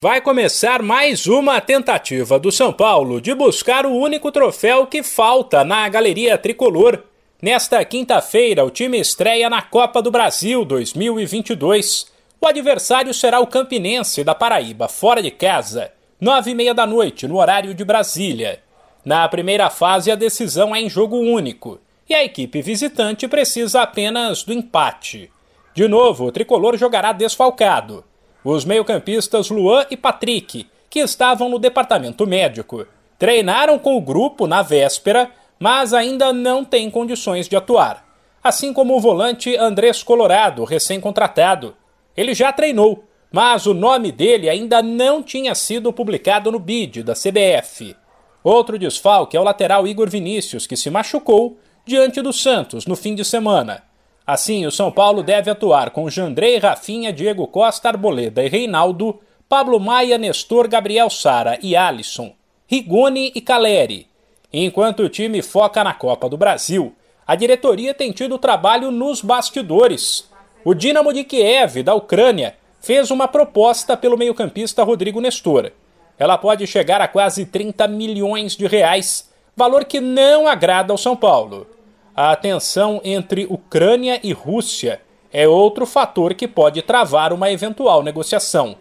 Vai começar mais uma tentativa do São Paulo de buscar o único troféu que falta na galeria tricolor. Nesta quinta-feira, o time estreia na Copa do Brasil 2022. O adversário será o Campinense da Paraíba, fora de casa, nove e meia da noite, no horário de Brasília. Na primeira fase, a decisão é em jogo único e a equipe visitante precisa apenas do empate. De novo, o tricolor jogará desfalcado os meio-campistas Luan e Patrick, que estavam no departamento médico, treinaram com o grupo na véspera, mas ainda não têm condições de atuar. Assim como o volante Andrés Colorado, recém-contratado. Ele já treinou, mas o nome dele ainda não tinha sido publicado no BID da CBF. Outro desfalque é o lateral Igor Vinícius, que se machucou diante do Santos no fim de semana. Assim, o São Paulo deve atuar com Jandrei, Rafinha, Diego Costa, Arboleda e Reinaldo, Pablo Maia, Nestor, Gabriel Sara e Alisson, Rigoni e Caleri. Enquanto o time foca na Copa do Brasil, a diretoria tem tido trabalho nos bastidores. O Dinamo de Kiev, da Ucrânia, fez uma proposta pelo meio-campista Rodrigo Nestor. Ela pode chegar a quase 30 milhões de reais, valor que não agrada ao São Paulo. A tensão entre Ucrânia e Rússia é outro fator que pode travar uma eventual negociação.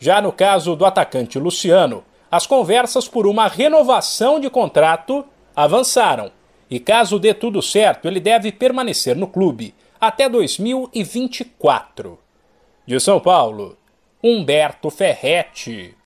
Já no caso do atacante Luciano, as conversas por uma renovação de contrato avançaram. E caso dê tudo certo, ele deve permanecer no clube até 2024. De São Paulo, Humberto Ferretti.